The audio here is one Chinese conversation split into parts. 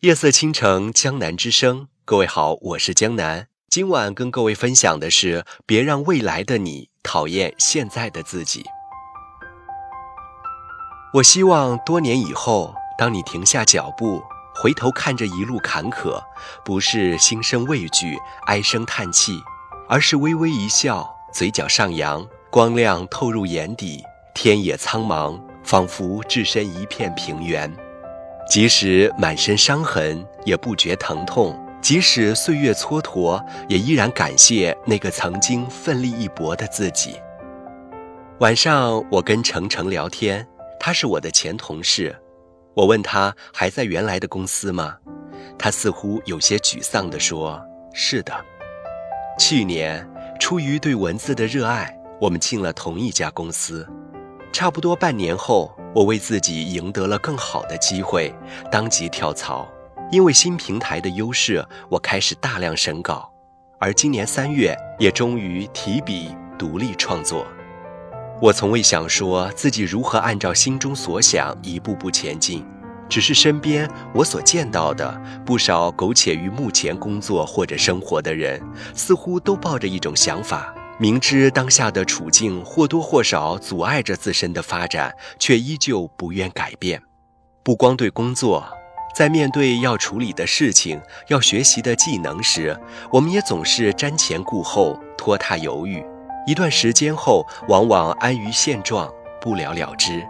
夜色倾城，江南之声。各位好，我是江南。今晚跟各位分享的是：别让未来的你讨厌现在的自己。我希望多年以后，当你停下脚步，回头看着一路坎坷，不是心生畏惧、唉声叹气，而是微微一笑，嘴角上扬，光亮透入眼底，天野苍茫，仿佛置身一片平原。即使满身伤痕，也不觉疼痛；即使岁月蹉跎，也依然感谢那个曾经奋力一搏的自己。晚上，我跟程程聊天，他是我的前同事。我问他还在原来的公司吗？他似乎有些沮丧地说：“是的。”去年，出于对文字的热爱，我们进了同一家公司。差不多半年后。我为自己赢得了更好的机会，当即跳槽。因为新平台的优势，我开始大量审稿，而今年三月也终于提笔独立创作。我从未想说自己如何按照心中所想一步步前进，只是身边我所见到的不少苟且于目前工作或者生活的人，似乎都抱着一种想法。明知当下的处境或多或少阻碍着自身的发展，却依旧不愿改变。不光对工作，在面对要处理的事情、要学习的技能时，我们也总是瞻前顾后、拖沓犹豫。一段时间后，往往安于现状，不了了之。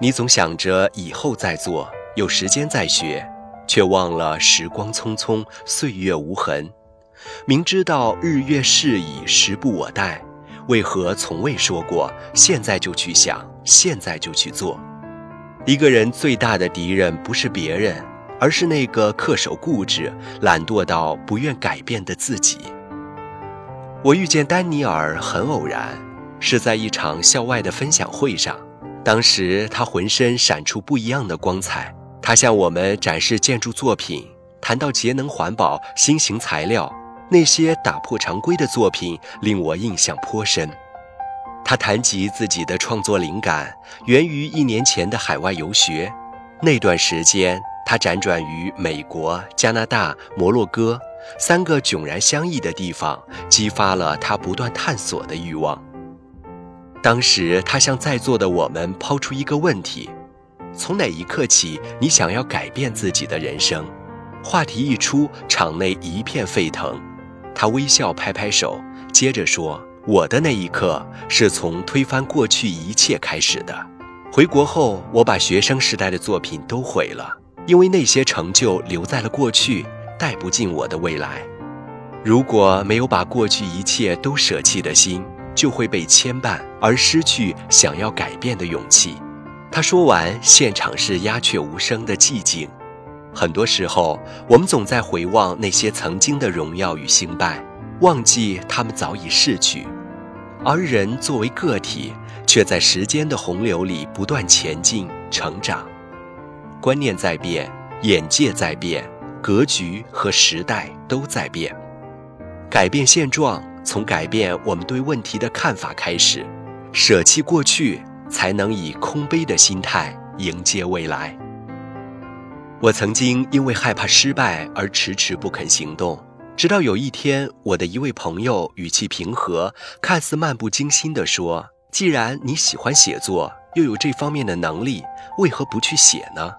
你总想着以后再做，有时间再学，却忘了时光匆匆，岁月无痕。明知道日月逝矣，时不我待，为何从未说过现在就去想，现在就去做？一个人最大的敌人不是别人，而是那个恪守固执、懒惰到不愿改变的自己。我遇见丹尼尔很偶然，是在一场校外的分享会上，当时他浑身闪出不一样的光彩，他向我们展示建筑作品，谈到节能环保、新型材料。那些打破常规的作品令我印象颇深。他谈及自己的创作灵感源于一年前的海外游学，那段时间他辗转于美国、加拿大、摩洛哥三个迥然相异的地方，激发了他不断探索的欲望。当时他向在座的我们抛出一个问题：从哪一刻起，你想要改变自己的人生？话题一出，场内一片沸腾。他微笑拍拍手，接着说：“我的那一刻是从推翻过去一切开始的。回国后，我把学生时代的作品都毁了，因为那些成就留在了过去，带不进我的未来。如果没有把过去一切都舍弃的心，就会被牵绊而失去想要改变的勇气。”他说完，现场是鸦雀无声的寂静。很多时候，我们总在回望那些曾经的荣耀与兴败，忘记他们早已逝去；而人作为个体，却在时间的洪流里不断前进、成长。观念在变，眼界在变，格局和时代都在变。改变现状，从改变我们对问题的看法开始；舍弃过去，才能以空杯的心态迎接未来。我曾经因为害怕失败而迟迟不肯行动，直到有一天，我的一位朋友语气平和，看似漫不经心地说：“既然你喜欢写作，又有这方面的能力，为何不去写呢？”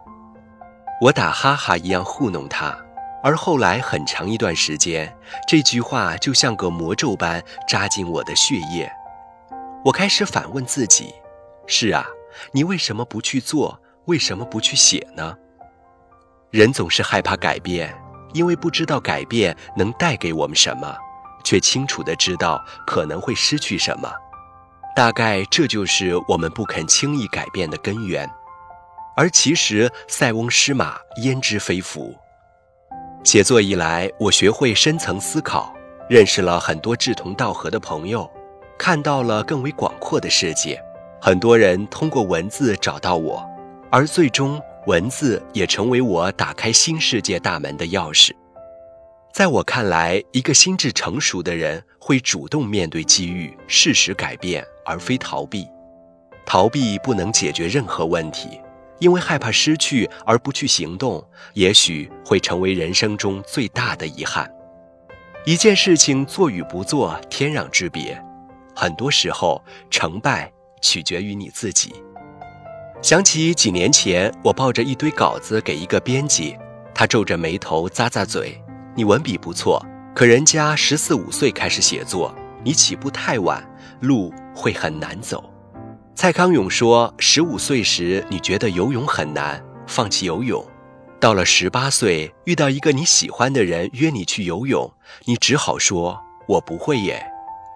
我打哈哈一样糊弄他，而后来很长一段时间，这句话就像个魔咒般扎进我的血液。我开始反问自己：“是啊，你为什么不去做？为什么不去写呢？”人总是害怕改变，因为不知道改变能带给我们什么，却清楚的知道可能会失去什么。大概这就是我们不肯轻易改变的根源。而其实塞翁失马焉知非福。写作以来，我学会深层思考，认识了很多志同道合的朋友，看到了更为广阔的世界。很多人通过文字找到我，而最终。文字也成为我打开新世界大门的钥匙。在我看来，一个心智成熟的人会主动面对机遇，适时改变，而非逃避。逃避不能解决任何问题，因为害怕失去而不去行动，也许会成为人生中最大的遗憾。一件事情做与不做，天壤之别。很多时候，成败取决于你自己。想起几年前，我抱着一堆稿子给一个编辑，他皱着眉头，咂咂嘴：“你文笔不错，可人家十四五岁开始写作，你起步太晚，路会很难走。”蔡康永说：“十五岁时，你觉得游泳很难，放弃游泳。”到了十八岁，遇到一个你喜欢的人约你去游泳，你只好说：“我不会耶。”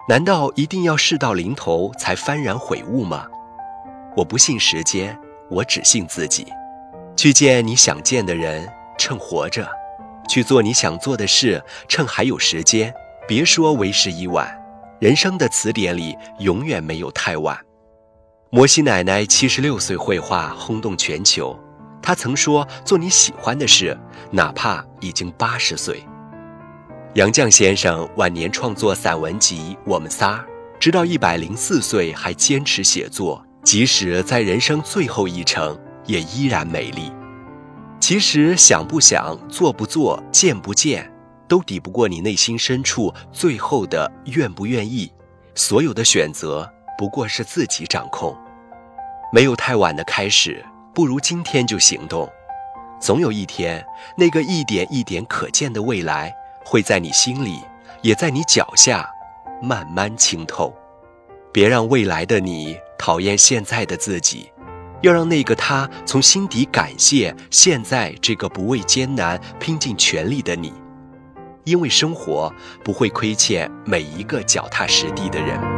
难道一定要事到临头才幡然悔悟吗？我不信时间，我只信自己。去见你想见的人，趁活着；去做你想做的事，趁还有时间。别说为时已晚，人生的词典里永远没有太晚。摩西奶奶七十六岁绘画轰动全球。他曾说：“做你喜欢的事，哪怕已经八十岁。”杨绛先生晚年创作散文集《我们仨》，直到一百零四岁还坚持写作，即使在人生最后一程，也依然美丽。其实想不想、做不做、见不见，都抵不过你内心深处最后的愿不愿意。所有的选择不过是自己掌控，没有太晚的开始。不如今天就行动，总有一天，那个一点一点可见的未来，会在你心里，也在你脚下，慢慢清透。别让未来的你讨厌现在的自己，要让那个他从心底感谢现在这个不畏艰难、拼尽全力的你，因为生活不会亏欠每一个脚踏实地的人。